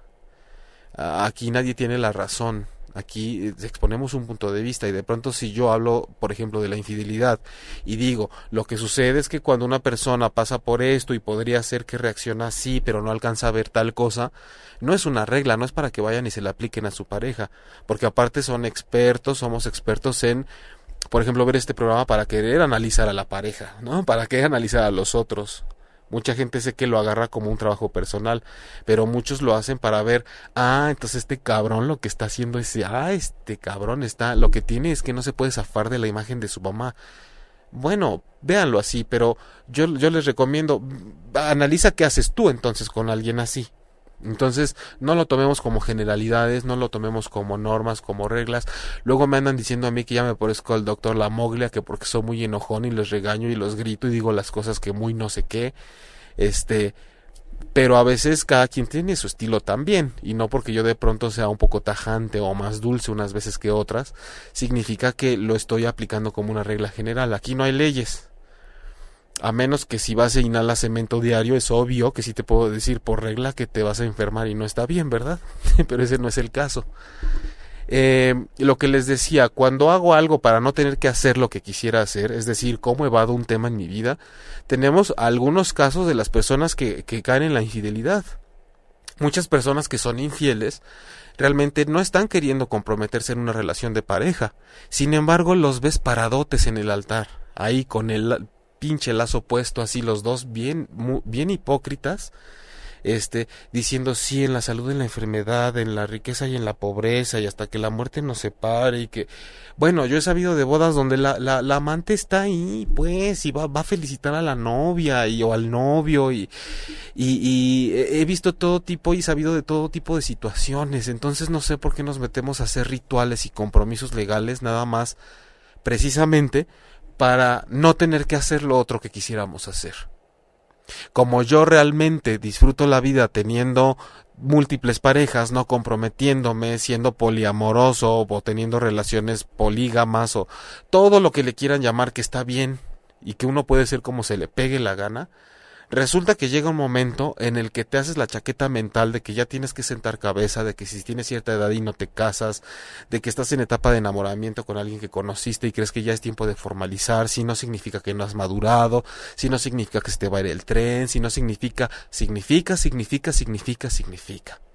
Aquí nadie tiene la razón Aquí eh, exponemos un punto de vista y de pronto si yo hablo, por ejemplo, de la infidelidad y digo, lo que sucede es que cuando una persona pasa por esto y podría ser que reacciona así, pero no alcanza a ver tal cosa, no es una regla, no es para que vayan y se la apliquen a su pareja, porque aparte son expertos, somos expertos en por ejemplo, ver este programa para querer analizar a la pareja, ¿no? Para querer analizar a los otros. Mucha gente sé que lo agarra como un trabajo personal, pero muchos lo hacen para ver, ah, entonces este cabrón lo que está haciendo es, ah, este cabrón está, lo que tiene es que no se puede zafar de la imagen de su mamá. Bueno, véanlo así, pero yo, yo les recomiendo, analiza qué haces tú entonces con alguien así. Entonces, no lo tomemos como generalidades, no lo tomemos como normas, como reglas. Luego me andan diciendo a mí que ya me parezco al doctor La Moglia, que porque soy muy enojón y les regaño y los grito y digo las cosas que muy no sé qué. Este, pero a veces cada quien tiene su estilo también, y no porque yo de pronto sea un poco tajante o más dulce unas veces que otras, significa que lo estoy aplicando como una regla general. Aquí no hay leyes. A menos que si vas a inhalar cemento diario, es obvio que sí te puedo decir por regla que te vas a enfermar y no está bien, ¿verdad? Pero ese no es el caso. Eh, lo que les decía, cuando hago algo para no tener que hacer lo que quisiera hacer, es decir, cómo evado un tema en mi vida, tenemos algunos casos de las personas que, que caen en la infidelidad. Muchas personas que son infieles realmente no están queriendo comprometerse en una relación de pareja. Sin embargo, los ves paradotes en el altar, ahí con el pinche lazo puesto, así los dos bien, bien hipócritas, este, diciendo sí en la salud, en la enfermedad, en la riqueza y en la pobreza, y hasta que la muerte nos separe, y que, bueno, yo he sabido de bodas donde la, la, amante está ahí, pues, y va, va a felicitar a la novia, y, o al novio, y, y he visto todo tipo y sabido de todo tipo de situaciones, entonces no sé por qué nos metemos a hacer rituales y compromisos legales, nada más, precisamente, para no tener que hacer lo otro que quisiéramos hacer. Como yo realmente disfruto la vida teniendo múltiples parejas, no comprometiéndome, siendo poliamoroso o teniendo relaciones polígamas o todo lo que le quieran llamar que está bien y que uno puede ser como se le pegue la gana, Resulta que llega un momento en el que te haces la chaqueta mental de que ya tienes que sentar cabeza, de que si tienes cierta edad y no te casas, de que estás en etapa de enamoramiento con alguien que conociste y crees que ya es tiempo de formalizar, si no significa que no has madurado, si no significa que se te va a ir el tren, si no significa, significa, significa, significa, significa.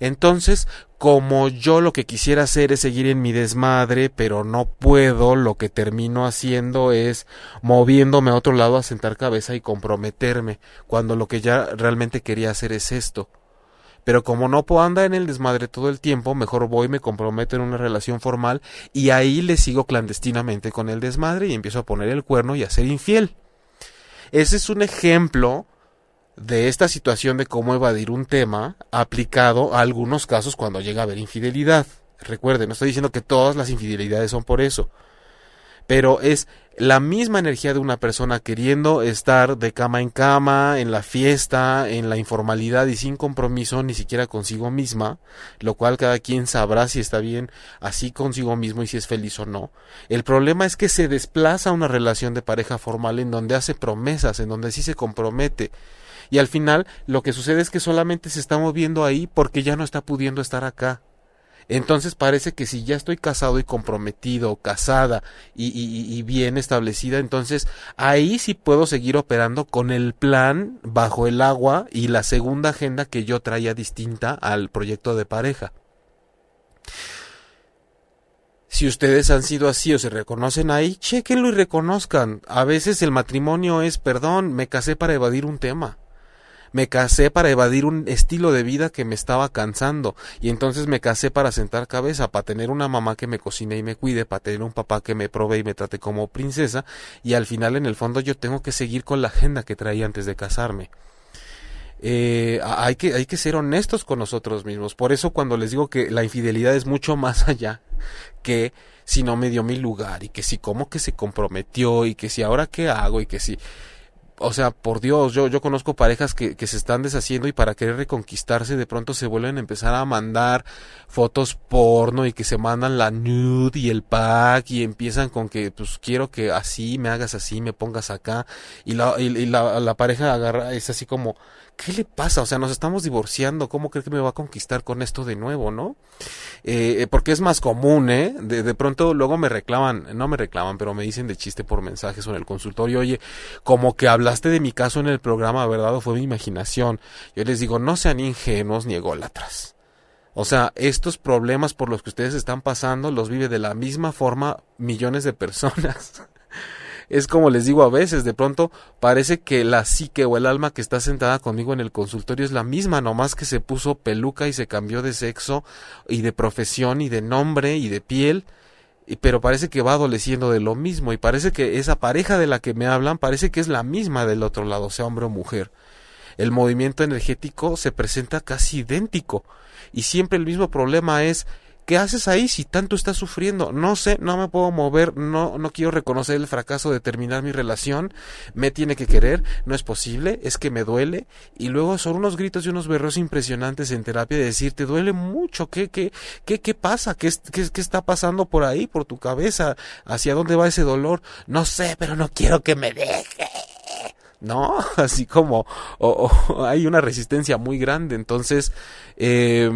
Entonces, como yo lo que quisiera hacer es seguir en mi desmadre, pero no puedo, lo que termino haciendo es moviéndome a otro lado a sentar cabeza y comprometerme, cuando lo que ya realmente quería hacer es esto. Pero como no puedo andar en el desmadre todo el tiempo, mejor voy, me comprometo en una relación formal y ahí le sigo clandestinamente con el desmadre y empiezo a poner el cuerno y a ser infiel. Ese es un ejemplo de esta situación de cómo evadir un tema aplicado a algunos casos cuando llega a haber infidelidad. Recuerden, no estoy diciendo que todas las infidelidades son por eso, pero es la misma energía de una persona queriendo estar de cama en cama, en la fiesta, en la informalidad y sin compromiso ni siquiera consigo misma, lo cual cada quien sabrá si está bien así consigo mismo y si es feliz o no. El problema es que se desplaza una relación de pareja formal en donde hace promesas, en donde sí se compromete. Y al final lo que sucede es que solamente se está moviendo ahí porque ya no está pudiendo estar acá. Entonces parece que si ya estoy casado y comprometido, casada y, bien establecida, entonces ahí sí puedo seguir operando con el plan bajo el agua y la segunda agenda que yo traía distinta al proyecto de pareja. Si ustedes han sido así o se reconocen ahí, chequenlo y reconozcan. A veces el matrimonio es, perdón, me casé para evadir un tema me casé para evadir un estilo de vida que me estaba cansando y entonces me casé para sentar cabeza, para tener una mamá que me cocine y me cuide, para tener un papá que me provee y me trate como princesa y al final en el fondo yo tengo que seguir con la agenda que traía antes de casarme. Eh, hay, que, hay que ser honestos con nosotros mismos. Por eso cuando les digo que la infidelidad es mucho más allá que si no me dio mi lugar y que si como que se comprometió y que si ahora qué hago y que si o sea, por Dios, yo, yo conozco parejas que, que se están deshaciendo y para querer reconquistarse de pronto se vuelven a empezar a mandar fotos porno y que se mandan la nude y el pack y empiezan con que pues quiero que así me hagas así, me pongas acá. Y la, y, la, la pareja agarra, es así como ¿qué le pasa? O sea, nos estamos divorciando, ¿cómo cree que me va a conquistar con esto de nuevo, no? Eh, porque es más común, ¿eh? De, de, pronto luego me reclaman, no me reclaman, pero me dicen de chiste por mensajes o en el consultorio, oye, como que hablaste de mi caso en el programa, ¿verdad? O fue mi imaginación. Yo les digo, no sean ingenuos ni ególatras. O sea, estos problemas por los que ustedes están pasando los vive de la misma forma millones de personas es como les digo a veces, de pronto parece que la psique o el alma que está sentada conmigo en el consultorio es la misma, nomás que se puso peluca y se cambió de sexo y de profesión y de nombre y de piel, pero parece que va adoleciendo de lo mismo y parece que esa pareja de la que me hablan parece que es la misma del otro lado, sea hombre o mujer. El movimiento energético se presenta casi idéntico y siempre el mismo problema es ¿Qué haces ahí si tanto estás sufriendo? No sé, no me puedo mover, no, no quiero reconocer el fracaso de terminar mi relación, me tiene que querer, no es posible, es que me duele, y luego son unos gritos y unos berros impresionantes en terapia de decir, te duele mucho, ¿qué, qué, qué, qué pasa? ¿Qué, qué, qué está pasando por ahí, por tu cabeza? ¿Hacia dónde va ese dolor? No sé, pero no quiero que me deje. ¿no? Así como hay una resistencia muy grande. Entonces, eh,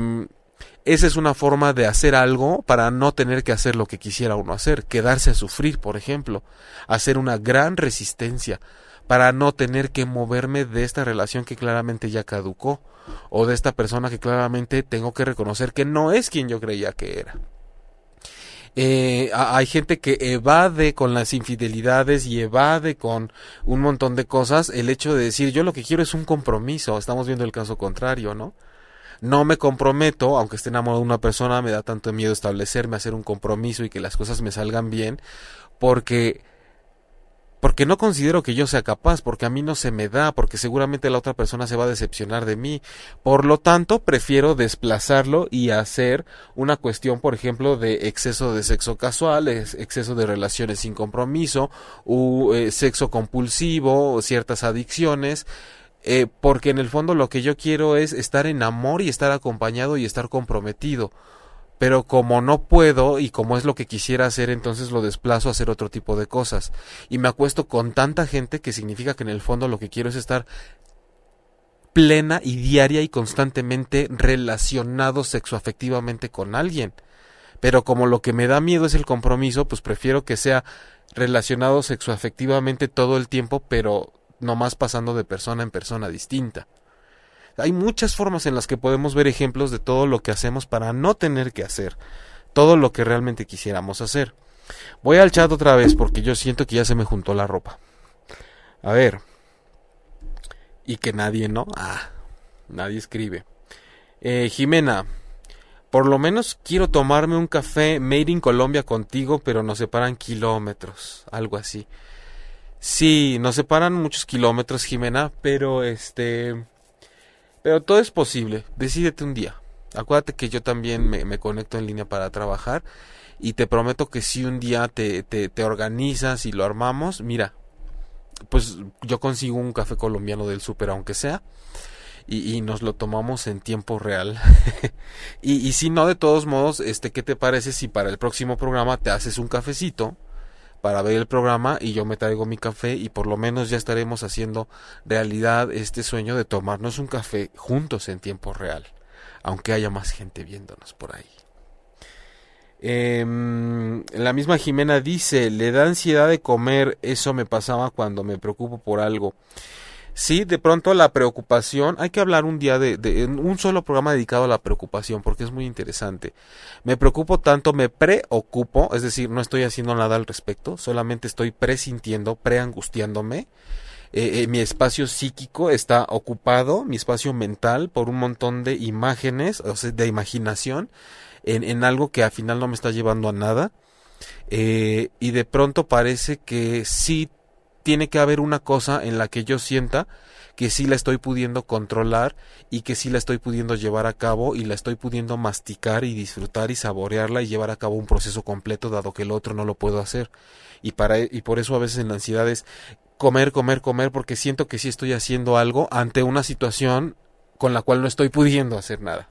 esa es una forma de hacer algo para no tener que hacer lo que quisiera uno hacer, quedarse a sufrir, por ejemplo, hacer una gran resistencia para no tener que moverme de esta relación que claramente ya caducó o de esta persona que claramente tengo que reconocer que no es quien yo creía que era. Eh, hay gente que evade con las infidelidades y evade con un montón de cosas el hecho de decir yo lo que quiero es un compromiso. Estamos viendo el caso contrario, ¿no? No me comprometo, aunque esté enamorado de una persona, me da tanto miedo establecerme, hacer un compromiso y que las cosas me salgan bien, porque porque no considero que yo sea capaz, porque a mí no se me da, porque seguramente la otra persona se va a decepcionar de mí. Por lo tanto, prefiero desplazarlo y hacer una cuestión, por ejemplo, de exceso de sexo casual, exceso de relaciones sin compromiso, u eh, sexo compulsivo, ciertas adicciones, eh, porque en el fondo lo que yo quiero es estar en amor y estar acompañado y estar comprometido. Pero como no puedo y como es lo que quisiera hacer, entonces lo desplazo a hacer otro tipo de cosas. Y me acuesto con tanta gente que significa que en el fondo lo que quiero es estar plena y diaria y constantemente relacionado sexoafectivamente con alguien. Pero como lo que me da miedo es el compromiso, pues prefiero que sea relacionado sexoafectivamente todo el tiempo, pero no más pasando de persona en persona distinta. Hay muchas formas en las que podemos ver ejemplos de todo lo que hacemos para no tener que hacer todo lo que realmente quisiéramos hacer. Voy al chat otra vez porque yo siento que ya se me juntó la ropa. A ver. Y que nadie, ¿no? Ah, nadie escribe. Eh, Jimena, por lo menos quiero tomarme un café made in Colombia contigo, pero nos separan kilómetros, algo así. Sí, nos separan muchos kilómetros, Jimena, pero este... Pero todo es posible. Decídete un día. Acuérdate que yo también me, conecto en línea para trabajar y te prometo que si un día te, te, te organizas y lo armamos, mira, pues yo consigo un café colombiano del súper aunque sea y, y, nos lo tomamos en tiempo real y, y, si no de todos modos este qué te parece si para el próximo programa te haces un cafecito para ver el programa y yo me traigo mi café y por lo menos ya estaremos haciendo realidad este sueño de tomarnos un café juntos en tiempo real aunque haya más gente viéndonos por ahí eh, la misma Jimena dice, le da ansiedad de comer, eso me pasaba cuando me preocupo por algo. Sí, de pronto la preocupación, hay que hablar un día de, de un solo programa dedicado a la preocupación, porque es muy interesante. Me preocupo tanto, me preocupo, es decir, no estoy haciendo nada al respecto, solamente estoy presintiendo, preangustiándome. Eh, eh, mi espacio psíquico está ocupado, mi espacio mental, por un montón de imágenes, o sea, de imaginación, en, en algo que al final no me está llevando a nada. Eh, y de pronto parece que sí tiene que haber una cosa en la que yo sienta que sí la estoy pudiendo controlar y que sí la estoy pudiendo llevar a cabo y la estoy pudiendo masticar y disfrutar y saborearla y llevar a cabo un proceso completo dado que el otro no lo puedo hacer. Y para y por eso a veces en la ansiedad es comer comer comer porque siento que sí estoy haciendo algo ante una situación con la cual no estoy pudiendo hacer nada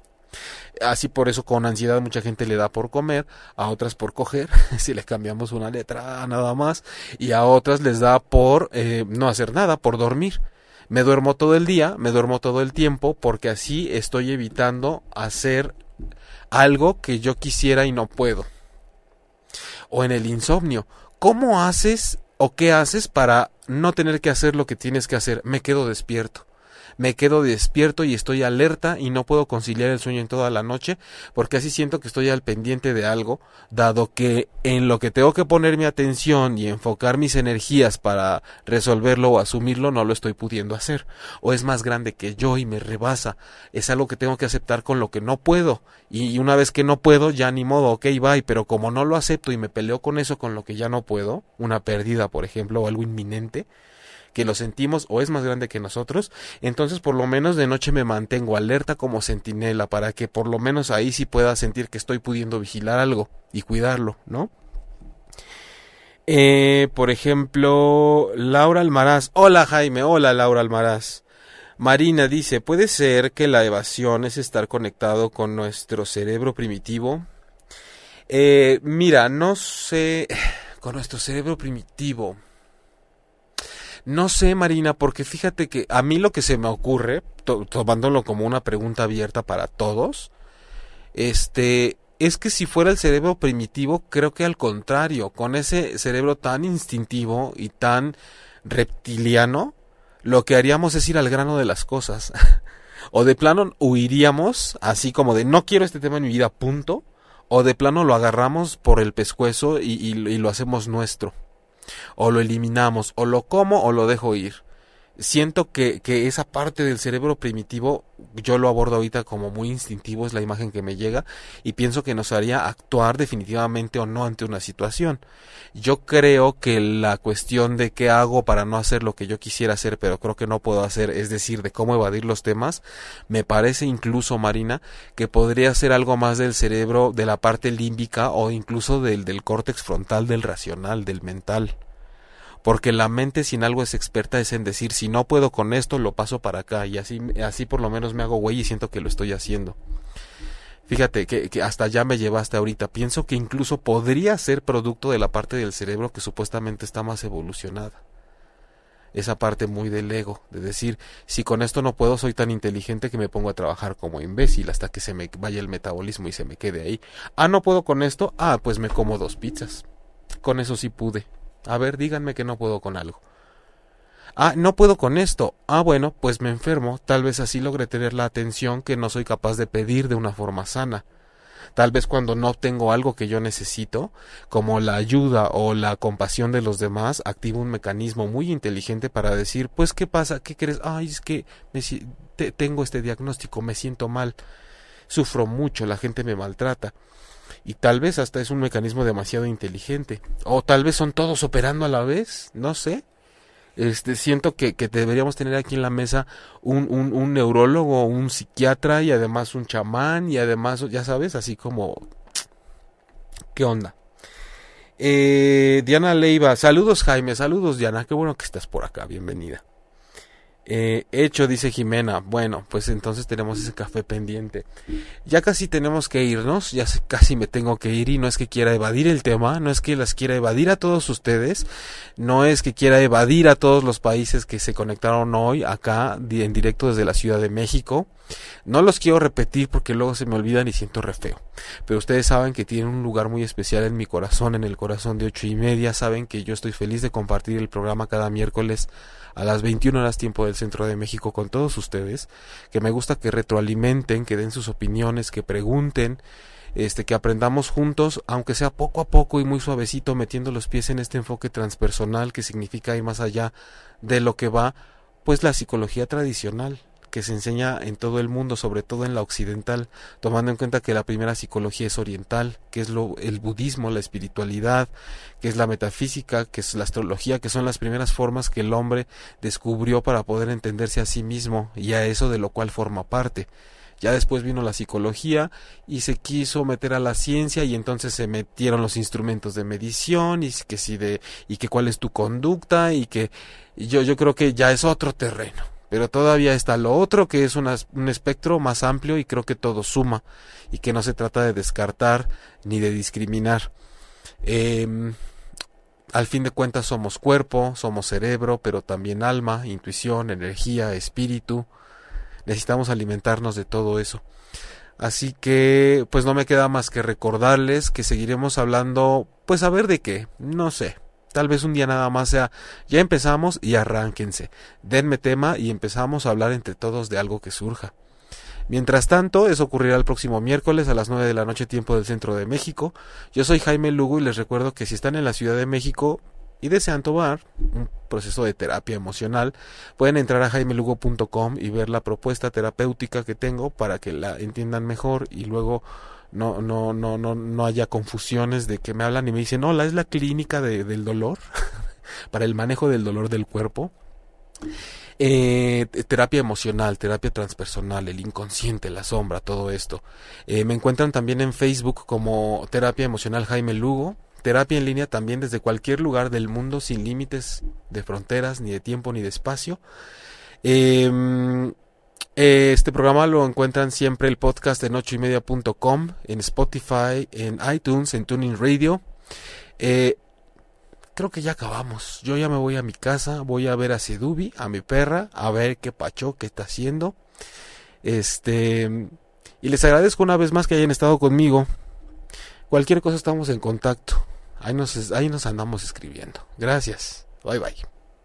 Así por eso con ansiedad mucha gente le da por comer, a otras por coger, si le cambiamos una letra nada más, y a otras les da por eh, no hacer nada, por dormir. Me duermo todo el día, me duermo todo el tiempo, porque así estoy evitando hacer algo que yo quisiera y no puedo. O en el insomnio, ¿cómo haces o qué haces para no tener que hacer lo que tienes que hacer? Me quedo despierto me quedo despierto y estoy alerta y no puedo conciliar el sueño en toda la noche porque así siento que estoy al pendiente de algo, dado que en lo que tengo que poner mi atención y enfocar mis energías para resolverlo o asumirlo no lo estoy pudiendo hacer, o es más grande que yo y me rebasa, es algo que tengo que aceptar con lo que no puedo. Y una vez que no puedo ya ni modo, ok, bye, pero como no lo acepto y me peleo con eso, con lo que ya no puedo, una pérdida por ejemplo o algo inminente, que lo sentimos o es más grande que nosotros, entonces por lo menos de noche me mantengo alerta como centinela para que por lo menos ahí sí pueda sentir que estoy pudiendo vigilar algo y cuidarlo, ¿no? Eh, por ejemplo, Laura Almaraz. Hola Jaime, hola Laura Almaraz. Marina dice, ¿puede ser que la evasión es estar conectado con nuestro cerebro primitivo? Eh, mira, no sé, con nuestro cerebro primitivo. No sé, Marina, porque fíjate que a mí lo que se me ocurre, to tomándolo como una pregunta abierta para todos, este, es que si fuera el cerebro primitivo, creo que al contrario, con ese cerebro tan instintivo y tan reptiliano, lo que haríamos es ir al grano de las cosas. o de plano huiríamos, así como de no quiero este tema en mi vida, punto. O de plano lo agarramos por el pescuezo y, lo hacemos nuestro o lo eliminamos, o lo como o lo dejo ir. Siento que, que esa parte del cerebro primitivo, yo lo abordo ahorita como muy instintivo, es la imagen que me llega, y pienso que nos haría actuar definitivamente o no ante una situación. Yo creo que la cuestión de qué hago para no hacer lo que yo quisiera hacer, pero creo que no puedo hacer, es decir, de cómo evadir los temas, me parece incluso, Marina, que podría ser algo más del cerebro, de la parte límbica o incluso del, del córtex frontal, del racional, del mental porque la mente sin algo es experta es en decir si no puedo con esto lo paso para acá y así así por lo menos me hago güey y siento que lo estoy haciendo fíjate que, que hasta ya me llevaste ahorita pienso que incluso podría ser producto de la parte del cerebro que supuestamente está más evolucionada esa parte muy del ego, de decir, si con esto no puedo, soy tan inteligente que me pongo a trabajar como imbécil hasta que se me vaya el metabolismo y se me quede ahí. Ah, no puedo con esto, ah, pues me como dos pizzas. Con eso sí pude. A ver, díganme que no puedo con algo. Ah, no puedo con esto. Ah, bueno, pues me enfermo. Tal vez así logre tener la atención que no soy capaz de pedir de una forma sana. Tal vez cuando no tengo algo que yo necesito, como la ayuda o la compasión de los demás, activo un mecanismo muy inteligente para decir, pues, ¿qué pasa? ¿Qué crees? Ay, es que te, tengo este diagnóstico, me siento mal, sufro mucho, la gente me maltrata y tal vez hasta es un mecanismo demasiado inteligente o tal vez son todos operando a la vez, no sé. Este, siento que, que deberíamos tener aquí en la mesa un, un, un neurólogo, un psiquiatra y además un chamán y además, ya sabes, así como... ¿Qué onda? Eh, Diana Leiva, saludos Jaime, saludos Diana, qué bueno que estás por acá, bienvenida. Eh, hecho, dice Jimena. Bueno, pues entonces tenemos ese café pendiente. Ya casi tenemos que irnos, ya casi me tengo que ir y no es que quiera evadir el tema, no es que las quiera evadir a todos ustedes, no es que quiera evadir a todos los países que se conectaron hoy acá en directo desde la Ciudad de México. No los quiero repetir porque luego se me olvidan y siento re feo. Pero ustedes saben que tienen un lugar muy especial en mi corazón, en el corazón de ocho y media. Saben que yo estoy feliz de compartir el programa cada miércoles a las 21 horas tiempo del centro de México con todos ustedes, que me gusta que retroalimenten, que den sus opiniones, que pregunten, este, que aprendamos juntos, aunque sea poco a poco y muy suavecito, metiendo los pies en este enfoque transpersonal que significa ir más allá de lo que va, pues la psicología tradicional, que se enseña en todo el mundo, sobre todo en la occidental, tomando en cuenta que la primera psicología es oriental, que es lo, el budismo, la espiritualidad, que es la metafísica, que es la astrología, que son las primeras formas que el hombre descubrió para poder entenderse a sí mismo y a eso de lo cual forma parte. Ya después vino la psicología y se quiso meter a la ciencia y entonces se metieron los instrumentos de medición y que si de y que cuál es tu conducta y que yo yo creo que ya es otro terreno pero todavía está lo otro que es un espectro más amplio y creo que todo suma y que no se trata de descartar ni de discriminar. Em, al fin de cuentas somos cuerpo, somos cerebro, pero también alma, intuición, energía, espíritu. Necesitamos alimentarnos de todo eso. Así que, pues no me queda más que recordarles que seguiremos hablando, pues a ver de qué, no sé. Tal vez un día nada más sea, ya empezamos y arránquense. Denme tema y empezamos a hablar entre todos de algo que surja. Mientras tanto, eso ocurrirá el próximo miércoles a las 9 de la noche tiempo del centro de México. Yo soy Jaime Lugo y les recuerdo que si están en la Ciudad de México y desean tomar un proceso de terapia emocional, pueden entrar a jaimelugo.com y ver la propuesta terapéutica que tengo para que la entiendan mejor y luego no, no, no, no, no haya confusiones de que me hablan y me dicen, hola, es la clínica de, del dolor, para el manejo del dolor del cuerpo. Eh, terapia emocional, terapia transpersonal, el inconsciente, la sombra, todo esto. Eh, me encuentran también en Facebook como Terapia Emocional Jaime Lugo. Terapia en línea también desde cualquier lugar del mundo sin límites de fronteras, ni de tiempo, ni de espacio. Eh, este programa lo encuentran siempre el podcast en ochoymedia.com, en Spotify, en iTunes, en Tuning Radio. Eh, creo que ya acabamos. Yo ya me voy a mi casa, voy a ver a Sedubi, a mi perra, a ver qué pacho, qué está haciendo. Este, y les agradezco una vez más que hayan estado conmigo. Cualquier cosa estamos en contacto. Ahí nos, ahí nos andamos escribiendo. Gracias. Bye bye.